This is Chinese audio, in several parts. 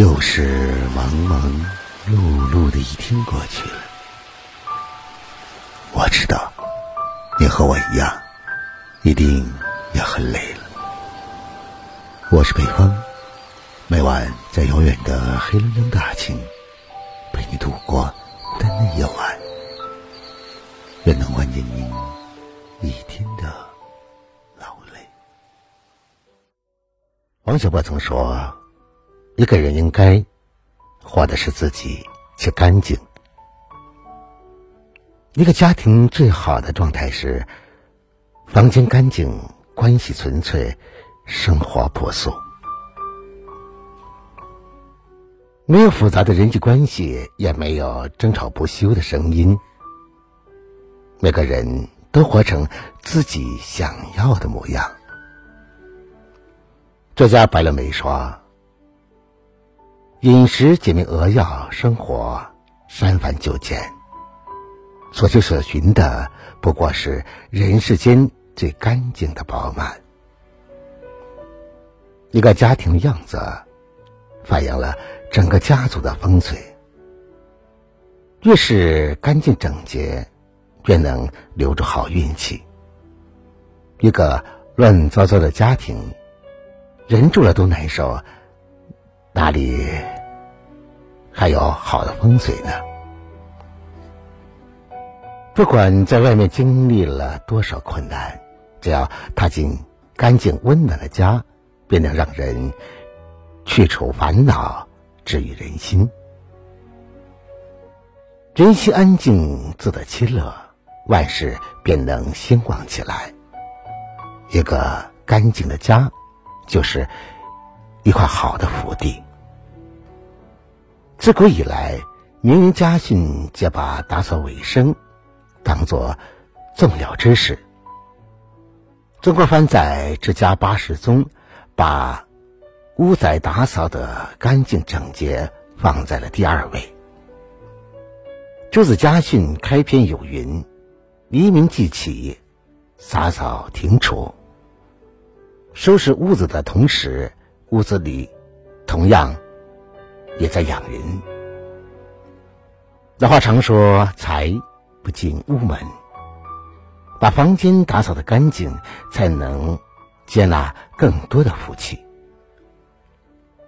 又是忙忙碌碌的一天过去了，我知道你和我一样，一定也很累了。我是北风，每晚在遥远的黑龙江大庆陪你度过孤单的夜晚，愿能缓解您一天的劳累。王小波曾说。一个人应该活的是自己，且干净。一个家庭最好的状态是房间干净，关系纯粹，生活朴素。没有复杂的人际关系，也没有争吵不休的声音。每个人都活成自己想要的模样。作家白乐梅说。饮食简明扼要，生活三繁九简，所求所寻的不过是人世间最干净的饱满。一个家庭的样子，反映了整个家族的风水。越是干净整洁，越能留住好运气。一个乱糟糟的家庭，人住了都难受。哪里还有好的风水呢？不管在外面经历了多少困难，只要踏进干净温暖的家，便能让人去除烦恼，治愈人心。人心安静，自得其乐，万事便能兴旺起来。一个干净的家，就是。一块好的福地。自古以来，名人家训皆把打扫卫生当作重要之事。曾国藩在《治家八十》中，把屋宅打扫的干净整洁放在了第二位。朱子家训开篇有云：“黎明即起，洒扫庭除。”收拾屋子的同时。屋子里，同样也在养人。老话常说：“财不进屋门。”把房间打扫的干净，才能接纳更多的福气。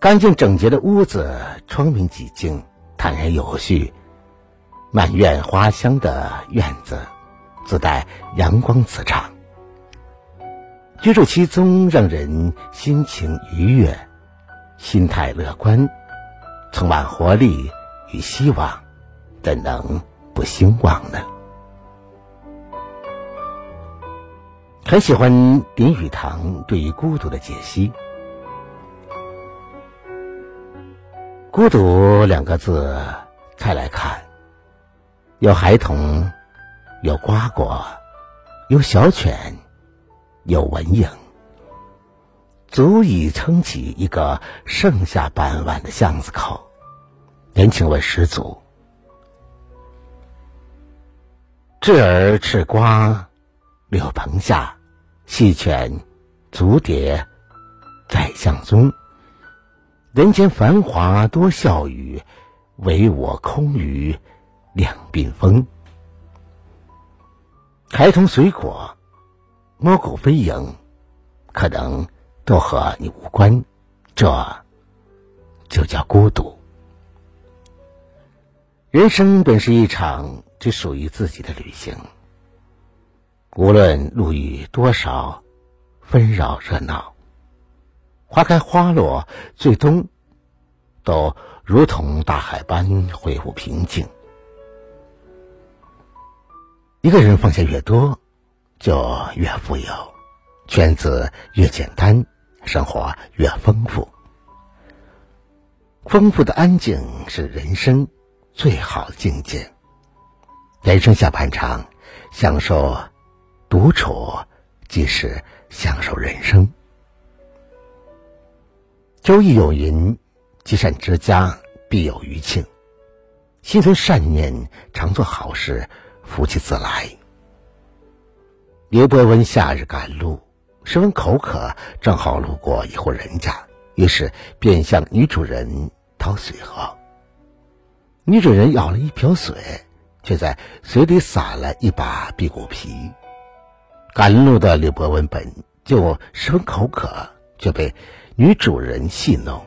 干净整洁的屋子，窗明几净，坦然有序，满院花香的院子，自带阳光磁场。居住其中，让人心情愉悦，心态乐观，充满活力与希望，怎能不兴旺呢？很喜欢林语堂对于孤独的解析。孤独两个字，再来看，有孩童，有瓜果，有小犬。有文影，足以撑起一个盛夏傍晚的巷子口，人情味十足。稚儿吃瓜，柳棚下，细犬足蝶在巷中。人间繁华多笑语，唯我空余两鬓风。孩童水果。猫狗飞影，可能都和你无关，这就叫孤独。人生本是一场只属于自己的旅行，无论路遇多少纷扰热闹，花开花落，最终都如同大海般恢复平静。一个人放下越多。就越富有，圈子越简单，生活越丰富。丰富的安静是人生最好的境界。人生下半场，享受独处，即是享受人生。周易有云：“积善之家，必有余庆。”心存善念，常做好事，福气自来。刘伯温夏日赶路，十分口渴，正好路过一户人家，于是便向女主人讨水喝。女主人舀了一瓢水，却在水里撒了一把辟谷皮。赶路的刘伯温本就十分口渴，却被女主人戏弄。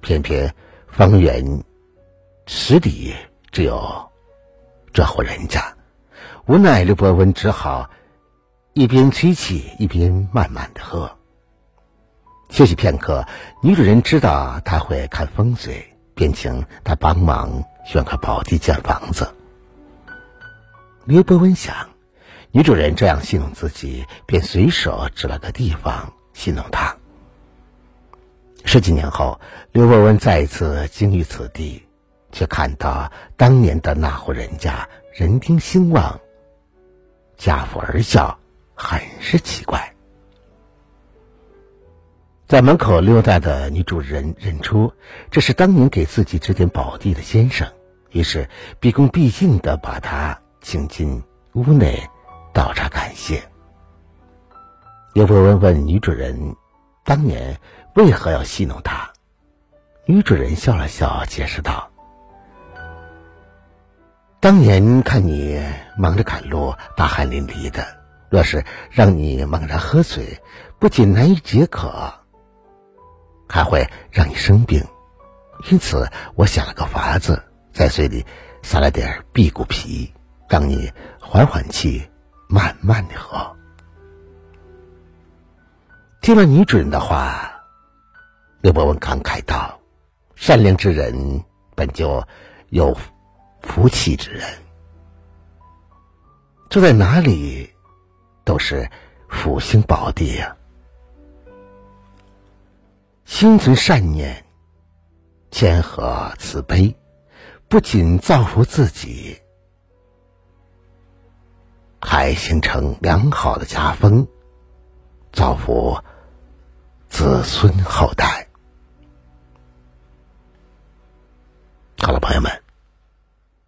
偏偏方圆十里只有这户人家，无奈刘伯温只好一边吹气，一边慢慢的喝。休息片刻，女主人知道他会看风水，便请他帮忙选个宝地建房子。刘伯温想，女主人这样戏弄自己，便随手指了个地方戏弄他。十几年后，刘伯温再一次经遇此地，却看到当年的那户人家人丁兴旺，家父儿孝，很是奇怪。在门口溜达的女主人认出这是当年给自己指点宝地的先生，于是毕恭毕敬的把他请进屋内，倒茶感谢。刘伯温问女主人：“当年为何要戏弄他？”女主人笑了笑，解释道：“当年看你忙着赶路，大汗淋漓的，若是让你猛然喝水，不仅难以解渴。”还会让你生病，因此我想了个法子，在水里撒了点辟谷皮，让你缓缓气，慢慢的喝。听了女主人的话，刘伯温感慨道：“善良之人本就有福气之人，住在哪里都是福星宝地呀。”心存善念，谦和慈悲，不仅造福自己，还形成良好的家风，造福子孙后代。好了，朋友们，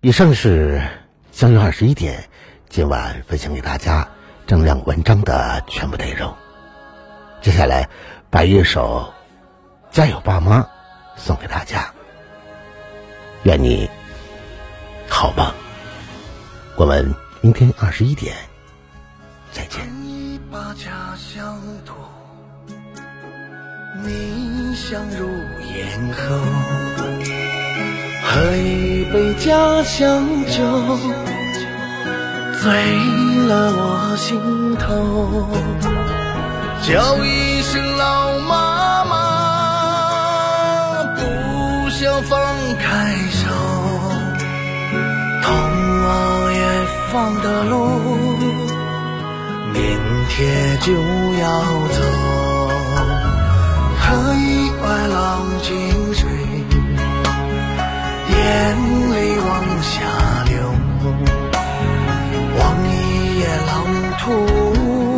以上是相约二十一点今晚分享给大家正量文章的全部内容。接下来，把一首。加油，爸妈！送给大家，愿你好梦。我们明天二十一点再见。一把家乡土，你香如咽喉；喝一杯家乡酒，醉了我心头。叫一声老妈妈。不想放开手，痛我也放的路，明天就要走。喝一碗老井水，眼泪往下流。望一眼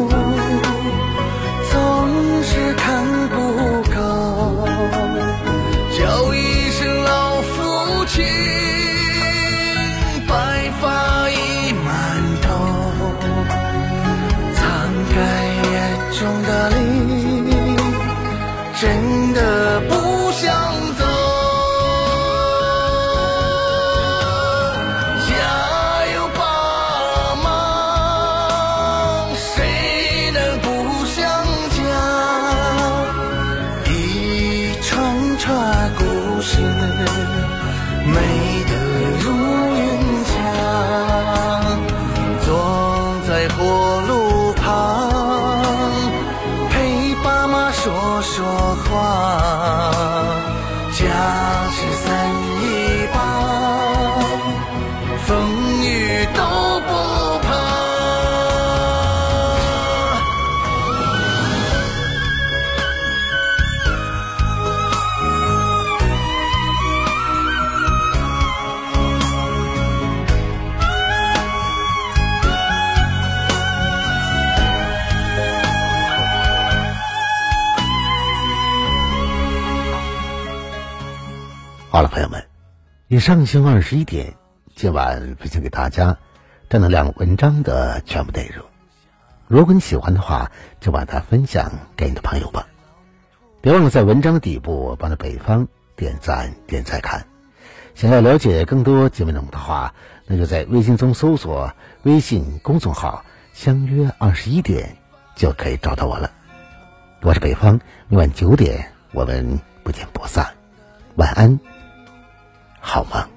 好了，朋友们，以上星二十一点，今晚分享给大家正能量文章的全部内容。如果你喜欢的话，就把它分享给你的朋友吧。别忘了在文章的底部帮着北方点赞、点再看。想要了解更多节目内容的话，那就在微信中搜索微信公众号“相约二十一点”，就可以找到我了。我是北方，明晚九点我们不见不散。晚安，好吗。